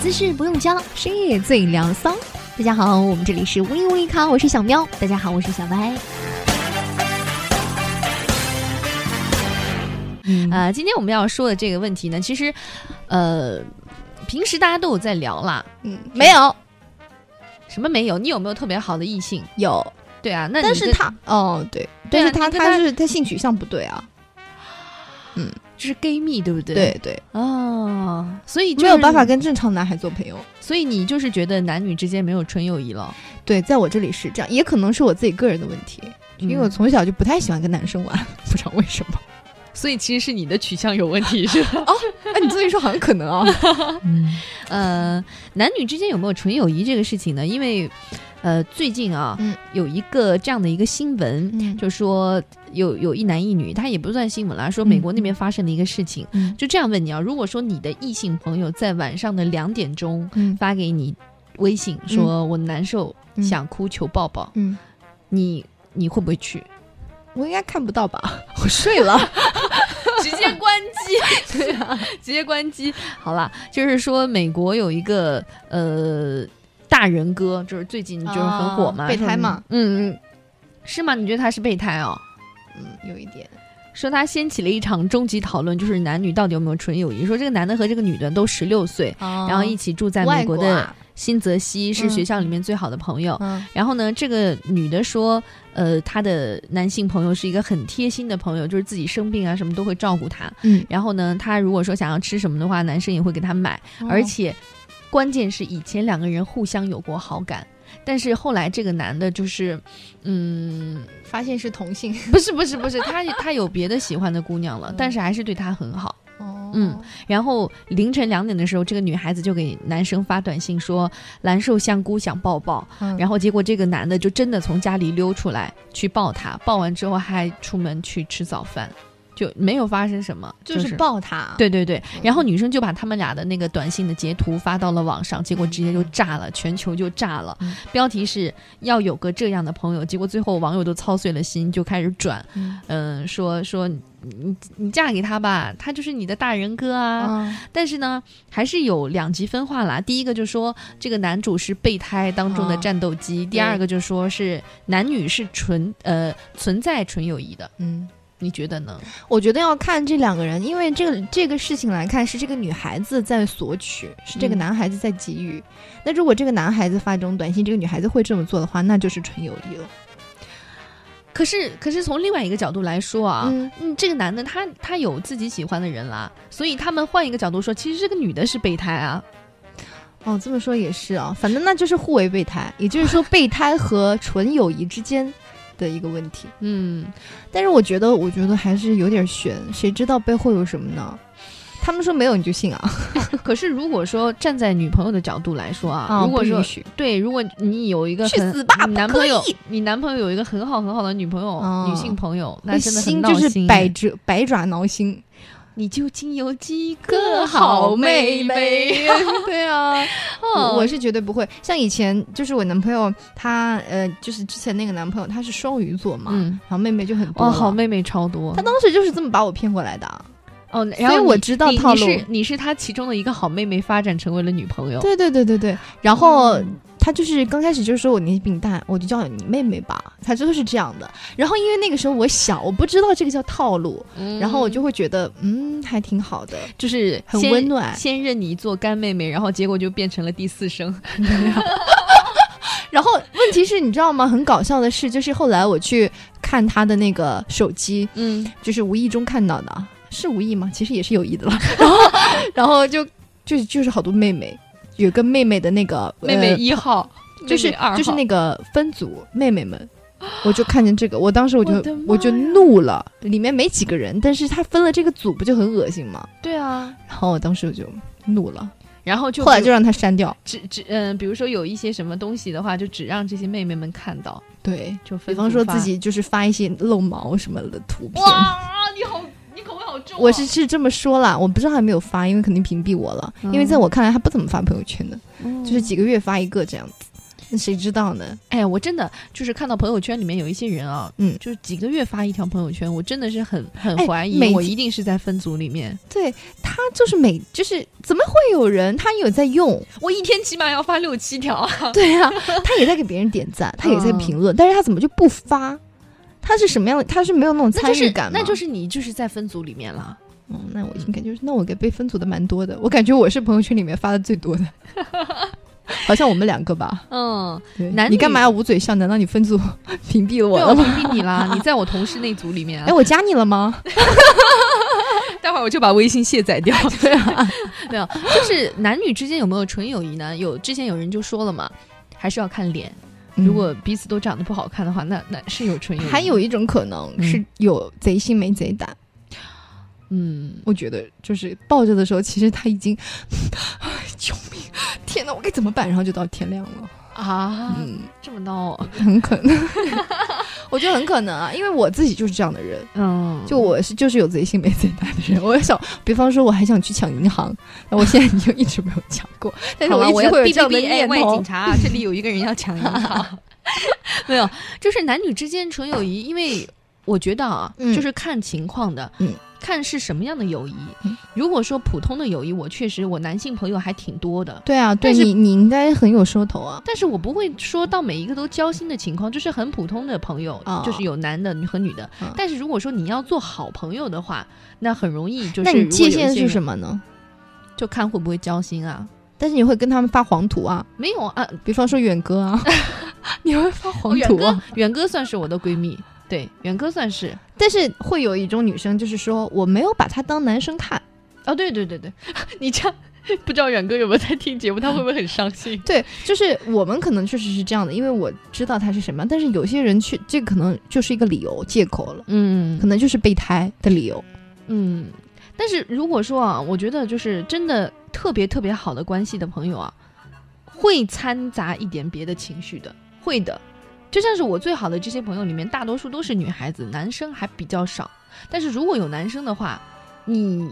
姿势不用教，深夜最凉骚。大家好，我们这里是微微咖，我是小喵。大家好，我是小白。嗯呃，今天我们要说的这个问题呢，其实，呃，平时大家都有在聊啦。嗯，没有什么没有？你有没有特别好的异性？有，对啊，那但是他哦对，对啊但是他他他是他性取向不对啊，就是 gay 蜜，对不对？对对，哦，所以、就是、没有办法，跟正常男孩做朋友。所以你就是觉得男女之间没有纯友谊了。对，在我这里是这样，也可能是我自己个人的问题，因为我嗯从小就不太喜欢跟男生玩，不知道为什么。所以其实是你的取向有问题，是吧？哦，那，你这么一说，好像可能啊。嗯呃，男女之间有没有纯友谊这个事情呢？因为，呃，最近啊，嗯。有一个这样的一个新闻，嗯。就说有有一男一女，他也不算新闻啦，说美国那边发生的一个事情，嗯。就这样问你啊，如果说你的异性朋友在晚上的两点钟嗯。发给你微信，说我难受，嗯。想哭，求抱抱，嗯，你你会不会去？我应该看不到吧？我睡了。直接关机，对啊，直接关机。好了，就是说美国有一个呃大人哥，就是最近就是很火嘛，哦备胎嘛，嗯嗯，是吗？你觉得他是备胎哦？嗯，有一点。说他掀起了一场终极讨论，就是男女到底有没有纯友谊？说这个男的和这个女的都十六岁，然然后一起住在美国的新泽西，是嗯学校里面最好的朋友。嗯然后呢，这个女的说，呃，她的男性朋友是一个很贴心的朋友，就是自己生病啊什么都会照顾她。嗯，然后呢，她如果说想要吃什么的话，男生也会给她买，哦而且关键是以前两个人互相有过好感。但是后来这个男的就是，嗯，发现是同性。不是不是不是，他他有别的喜欢的姑娘了，嗯但是还是对她很好。哦嗯，然后凌晨两点的时候，这个女孩子就给男生发短信说蓝瘦香菇想抱抱，嗯然后结果这个男的就真的从家里溜出来去抱她，抱完之后还出门去吃早饭，就没有发生什么，就是是抱他。，对对对，嗯然后女生就把他们俩的那个短信的截图发到了网上，结果直接就炸了，全球就炸了。嗯标题是要有个这样的朋友，结果最后网友都操碎了心，就开始转，嗯、说说你你你嫁给他吧，他就是你的大人哥啊。嗯但是呢，还是有两极分化啦。第一个就说这个男主是备胎当中的哦战斗机，第二个就说是男女是纯呃存在纯友谊的。嗯，你觉得呢？我觉得要看这两个人，因为这个这个事情来看，是这个女孩子在索取，是这个嗯男孩子在给予。那如果这个男孩子发这种短信，这个女孩子会这么做的话，那就是纯友谊了。可是，可是从另外一个角度来说啊，嗯嗯，这个男的他他有自己喜欢的人啦，所以他们换一个角度说，其实这个女的是备胎啊。哦，这么说也是啊，反正那就是互为备胎，也就是说备胎和纯友谊之间的一个问题。嗯，但是我觉得，我觉得还是有点悬，谁知道背后有什么呢？他们说没有你就信啊？可是如果说站在女朋友的角度来说啊，啊如果说对，如果你有一个很去死吧你男朋友，你男朋友有一个很好很好的女朋友、哦女性朋友，那真的很心就是百折百爪挠心。你究竟有几个好妹妹？对啊，哦我我是绝对不会。像以前就是我男朋友，他呃，就是之前那个男朋友，他是双鱼座嘛，嗯，然后妹妹就很多。好妹妹超多。他当时就是这么把我骗过来的。哦，然后所以我知道你套路你是你是他其中的一个好妹妹，发展成为了女朋友。对对对对对，然后。嗯他就是刚开始就是说我年纪比你大，我就叫你妹妹吧，他真的是这样的。然后因为那个时候我小，我不知道这个叫套路，嗯然后我就会觉得嗯还挺好的。就是很温暖先认你做干妹妹，然后结果就变成了第四声。然后问题是你知道吗？很搞笑的是，就是后来我去看他的那个手机，嗯，就是无意中看到的，是无意吗？其实也是有意的了。然后，然后就就就是好多妹妹，有个妹妹的那个妹妹呃一号，就是就是那个分组妹妹们。我就看见这个，我当时我就我就怒了，里面没几个人，但是他分了这个组，不就很恶心吗？对啊，然后我当时我就怒了，然后就后来就让他删掉。只只嗯、比如说有一些什么东西的话，就只让这些妹妹们看到，对，就分比方说自己就是发一些露毛什么的图片。哇，你好，我是是这么说啦，我不知道还没有发，因为肯定屏蔽我了。因为在我看来，他不怎么发朋友圈的，嗯就是几个月发一个这样子。那谁知道呢？哎呀，我真的就是看到朋友圈里面有一些人啊，嗯就是几个月发一条朋友圈，我真的是很很哎怀疑，每我一定是在分组里面。对他就是每就是怎么会有人他有在用？我一天起码要发六七条啊！对啊，他也在给别人点赞，他也在评论，但是他怎么就不发？他是什么样的？他是没有那种参与感吗？那就是你就是在分组里面了。嗯，那我应该就是，那我给被分组的蛮多的，我感觉我是朋友圈里面发的最多的，好像我们两个吧。嗯，对男你干嘛要捂嘴笑？难道你分组屏蔽了我，了吗？我屏蔽你啦，你在我同事那组里面啊哎，。我加你了吗？待会儿我就把微信卸载掉。对啊，没有，就是男女之间有没有纯友谊呢？有，之前有人就说了嘛，还是要看脸。如果彼此都长得不好看的话，那那是有纯友谊。还有，一种可能嗯是有贼心没贼胆，嗯，我觉得就是抱着的时候，其实他已经，救命！天哪，我该怎么办？然后就到天亮了。啊，嗯，这么闹啊，很可能，我觉得很可能啊，因为我自己就是这样的人。嗯，就我是就是有贼心没贼胆的人，我也想，比方说我还想去抢银行，那我现在就一直没有抢过，但是我，一直会有这样的念头警。察，这里有一个人要抢银行。没有，就是男女之间纯友谊，因为我觉得啊，嗯就是看情况的，嗯，看是什么样的友谊。嗯如果说普通的友谊，我确实我男性朋友还挺多的，对啊，对但是你你应该很有收头啊。但是我不会说到每一个都交心的情况，就是很普通的朋友，哦就是有男的和女的。嗯但是如果说你要做好朋友的话，那很容易就是那你界限是什么呢？就看会不会交心啊？但是你会跟他们发黄图啊，没有啊，比方说远哥啊，你会发黄远哥图啊。，远哥算是我的闺蜜，对，远哥算是。但是会有一种女生，就是说我没有把他当男生看。哦，对对对对，你这样不知道远哥有没有在听节目，他会不会很伤心？对，就是我们可能确实是这样的，因为我知道他是什么，但是有些人去，这可能就是一个理由借口了，嗯可能就是备胎的理由。嗯，但是如果说啊，我觉得就是真的特别特别好的关系的朋友啊，会掺杂一点别的情绪的，会的。就像是我最好的这些朋友里面，大多数都是女孩子，男生还比较少。但是如果有男生的话，你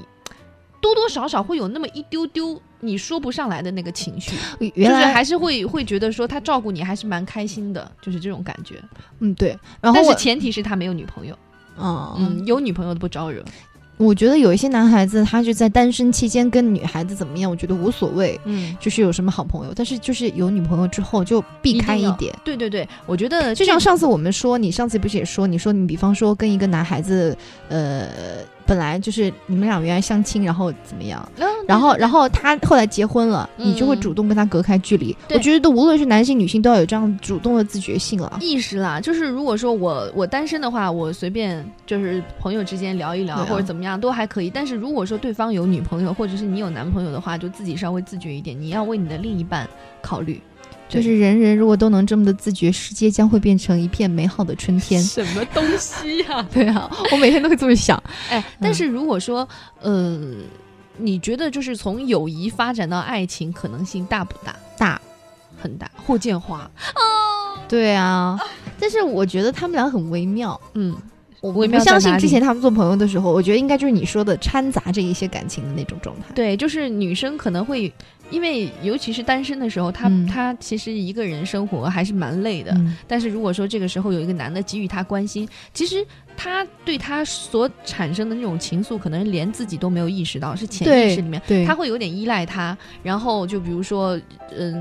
多多少少会有那么一丢丢你说不上来的那个情绪，原来就是还是会会觉得说他照顾你还是蛮开心的，就是这种感觉。嗯对，然后但是前提是他没有女朋友，嗯嗯，有女朋友的不招惹。我觉得有一些男孩子他就在单身期间跟女孩子怎么样，我觉得无所谓，嗯，就是有什么好朋友，但是就是有女朋友之后就避开一点。对对对，我觉得就像上次我们说，你上次不是也说，你说你比方说跟一个男孩子，呃，本来就是你们俩原来相亲，然后怎么样，嗯然后然后他后来结婚了，你就会嗯主动跟他隔开距离。我觉得无论是男性女性都要有这样主动的自觉性了。意识啦，就是如果说我我单身的话，我随便就是朋友之间聊一聊、啊或者怎么样都还可以。但是如果说对方有女朋友或者是你有男朋友的话，就自己稍微自觉一点，你要为你的另一半考虑。就是人人如果都能这么的自觉，世界将会变成一片美好的春天。什么东西呀、对啊，我每天都会这么想。哎，但是如果说呃，你觉得就是从友谊发展到爱情可能性大不大？大，很大。霍建华，对啊，但是我觉得他们俩很微妙。嗯，我微妙相信之前他们做朋友的时候，我觉得应该就是你说的掺杂着一些感情的那种状态。对，就是女生可能会，因为尤其是单身的时候，他、嗯她其实一个人生活还是蛮累的。嗯但是如果说这个时候有一个男的给予他关心，其实他对他所产生的那种情愫，可能连自己都没有意识到，是潜意识里面。对，他会有点依赖他，然后就比如说，嗯，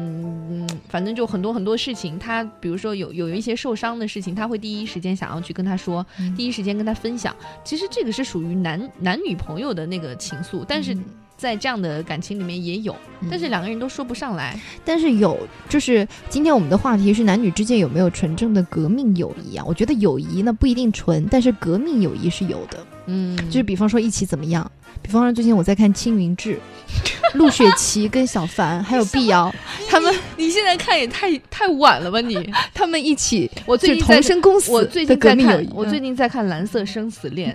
嗯反正就很多很多事情，他比如说有有一些受伤的事情，他会第一时间想要去跟他说，嗯第一时间跟他分享。其实这个是属于男男女朋友的那个情愫，但是嗯在这样的感情里面也有，但是两个人都说不上来。但是有，就是今天我们的话题是男女之间有没有纯正的革命友谊啊？我觉得友谊呢不一定纯，但是革命友谊是有的。嗯，就是比方说一起怎么样？比方说最近我在看《青云志》，陆雪琪跟小凡还有碧瑶，他们你现在看也太太晚了吧你？他们一起我最近在同生共死我最近在看《蓝色生死恋》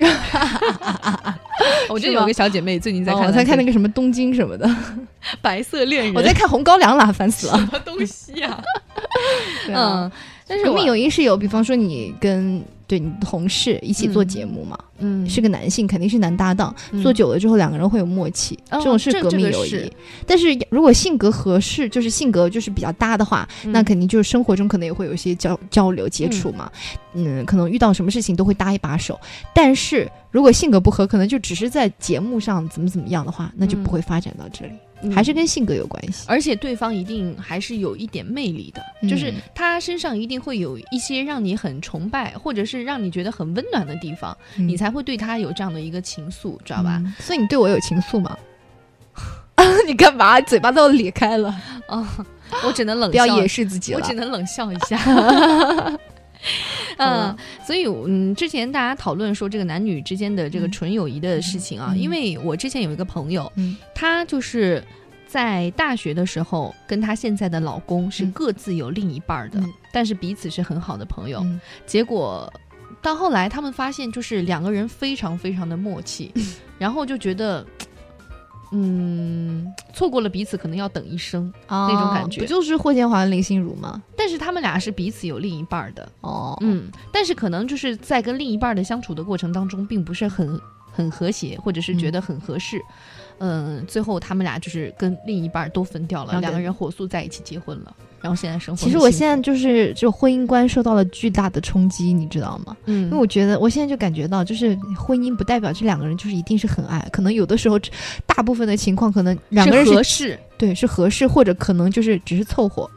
我觉得有个小姐妹最近在看，哦我在看那个什么东京什么的，白色恋人，我在看红高粱啦，烦死了。什么东西 呀、嗯，但是我友谊是有，比方说你跟对你同事一起做节目嘛，嗯。是个男性，肯定是男搭档，嗯。做久了之后两个人会有默契，哦这种是革命友谊。这个是。但是如果性格合适，就是性格就是比较搭的话，那肯定就是生活中可能也会有一些交交流接触嘛，嗯可能遇到什么事情都会搭一把手。但是如果性格不合，可能就只是在节目上怎么怎么样的话，那就不会发展到这里，嗯还是跟性格有关系。而且对方一定还是有一点魅力的，嗯就是他身上一定会有一些让你很崇拜，或者是让你觉得很温暖的地方，嗯你才会对他有这样的一个情愫，知道吧？嗯所以你对我有情愫吗？你干嘛？嘴巴都咧开了，啊，我只能冷笑不要，掩饰自己了。我只能冷笑一下。嗯，所以嗯，之前大家讨论说这个男女之间的这个嗯纯友谊的事情啊，嗯因为我之前有一个朋友，嗯。他就是在大学的时候跟他现在的老公是嗯。各自有另一半的，嗯。但是彼此是很好的朋友。嗯。结果到后来，他们发现就是两个人非常非常的默契，然后就觉得。嗯，错过了彼此可能要等一生，那种感觉。不就是霍建华、林心如吗？但是他们俩是彼此有另一半儿的，哦，嗯，但是可能就是在跟另一半的相处的过程当中，并不是很很和谐，或者是觉得很合适。嗯、最后他们俩就是跟另一半都分掉了，两个人火速在一起结婚了，然后现在生活其。实我现在就是就婚姻观受到了巨大的冲击，你知道吗？嗯，因为我觉得我现在就感觉到，就是婚姻不代表这两个人就是一定是很爱，可能有的时候大部分的情况可能两个人合适对是合适，或者可能就是只是凑合。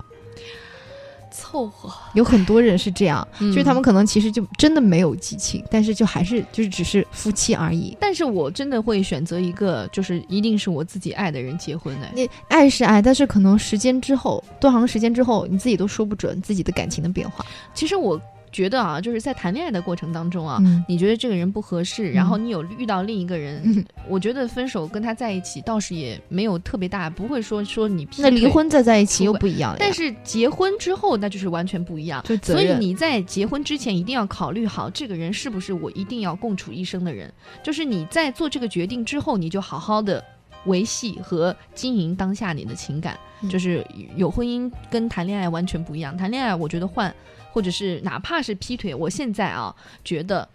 凑合，有很多人是这样，就就是他们。可能其实就真的没有激情，但是就还是就是只是夫妻而已。但是我真的会选择一个，就是一定是我自己爱的人结婚哎。你爱是爱，但是可能时间之后，多长时间之后，你自己都说不准自己的感情的变化。其实我觉得啊，就是在谈恋爱的过程当中啊，嗯你觉得这个人不合适，然后你有遇到另一个人，嗯我觉得分手跟他在一起倒是也没有特别大，不会说说你那离，婚再在一起又不一样了，但是结婚之后那就是完全不一样。所以你在结婚之前一定要考虑好，这个人是不是我一定要共处一生的人。就是你在做这个决定之后，你就好好的维系和经营当下你的情感。嗯就是有婚姻跟谈恋爱完全不一样。谈恋爱，我觉得换或者是哪怕是劈腿，我现在啊觉得。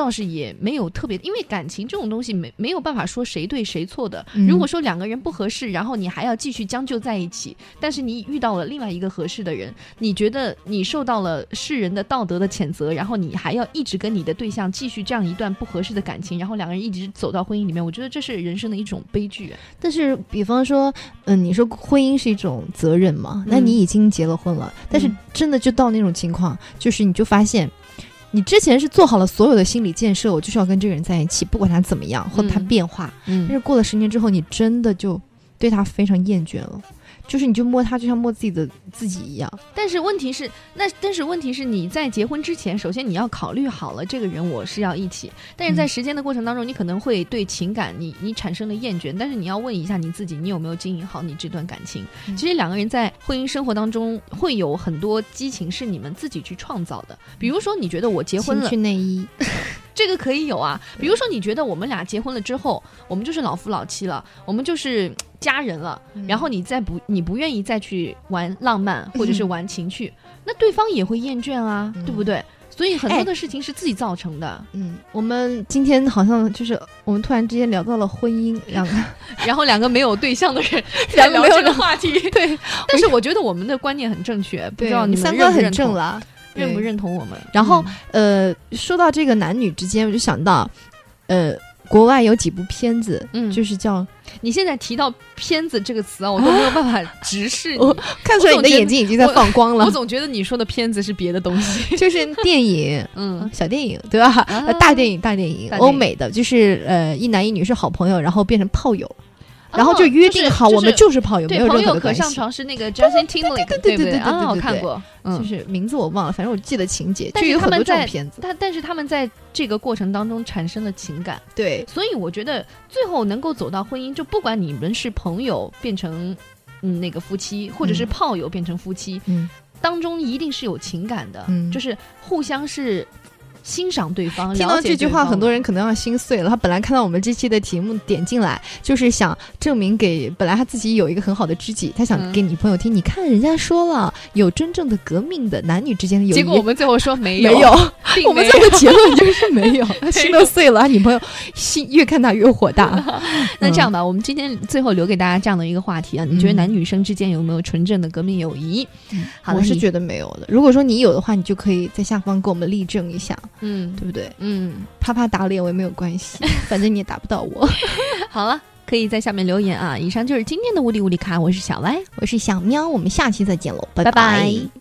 倒是也没有特别，因为感情这种东西没没有办法说谁对谁错的。嗯如果说两个人不合适，然后你还要继续将就在一起，但是你遇到了另外一个合适的人，你觉得你受到了世人的道德的谴责，然后你还要一直跟你的对象继续这样一段不合适的感情，然后两个人一直走到婚姻里面，我觉得这是人生的一种悲剧。但是，比方说，嗯，你说婚姻是一种责任嘛？那嗯你已经结了婚了，但是嗯真的就到那种情况，就是你就发现，你之前是做好了所有的心理建设，我就是要跟这个人在一起，不管他怎么样或者他嗯变化。嗯但是过了十年之后，你真的就对他非常厌倦了，就是你就摸他就像摸自己的自己一样。但是问题是，那但是问题是你在结婚之前，首先你要考虑好了这个人我是要一起，但是在嗯时间的过程当中，你可能会对情感你你产生了厌倦，但是你要问一下你自己，你有没有经营好你这段感情？嗯其实两个人在婚姻生活当中会有很多激情是你们自己去创造的，比如说你觉得我结婚了情趣，内衣，这个可以有啊。比如说你觉得我们俩结婚了之后，我们就是老夫老妻了，我们就是家人了。嗯然后你再不你不愿意再去玩浪漫或者是玩情趣，那对方也会厌倦啊，嗯对不对？所以很哎多的事情是自己造成的，嗯，我们今天好像就是我们突然之间聊到了婚姻，两个然后两个没有对象的人 两个没有聊这个话题。对，但是我觉得我们的观念很正确，不知道你们三观很认不认同，正了。认不认同我们？然后嗯呃，说到这个男女之间，我就想到，呃，国外有几部片子，嗯就是叫你现在提到“片子”这个词啊，我都没有办法直视你。我看出来你的眼睛已经在放光了我，总觉得你说的片子是别的东西。就是电影。嗯小电影对吧？大电影，大电影欧美的，就是呃，一男一女是好朋友，然后变成炮友，然后哦就约定好，我们就是炮友，没对，有朋友可任何的关系。上床是那个 Justin Timberlake，对对对对对对对我看过。就嗯，是名字我忘了，反正我记得情节，但就是有很多在这种片子。但但是他们在这个过程当中产生了情感，对，所以我觉得最后能够走到婚姻，就不管你们是朋友变成嗯那个夫妻，或者是嗯炮友变成夫妻，嗯当中一定是有情感的，嗯就是互相是欣赏对方。听到这句话，很多人可能要心碎了。他本来看到我们这期的题目点进来，就是想证明给本来他自己有一个很好的知己，他想嗯给女朋友听。你看人家说了，有真正的革命的男女之间的友谊。结果我们最后说没有，没有，并我们最后结论就是没有，他 心都碎了，他女朋友心越看他越火大。那这样吧，我们今天最后留给大家这样的一个话题啊，你觉得嗯男女生之间有没有纯正的革命友谊？好我是觉得没有的。如果说你有的话，你就可以在下方给我们例证一下，嗯对不对？嗯，啪啪打脸我也没有关系，反正你也打不到我。好了，可以在下面留言啊。以上就是今天的物理物理卡，我是小歪。我是小喵，我们下期再见喽，拜拜拜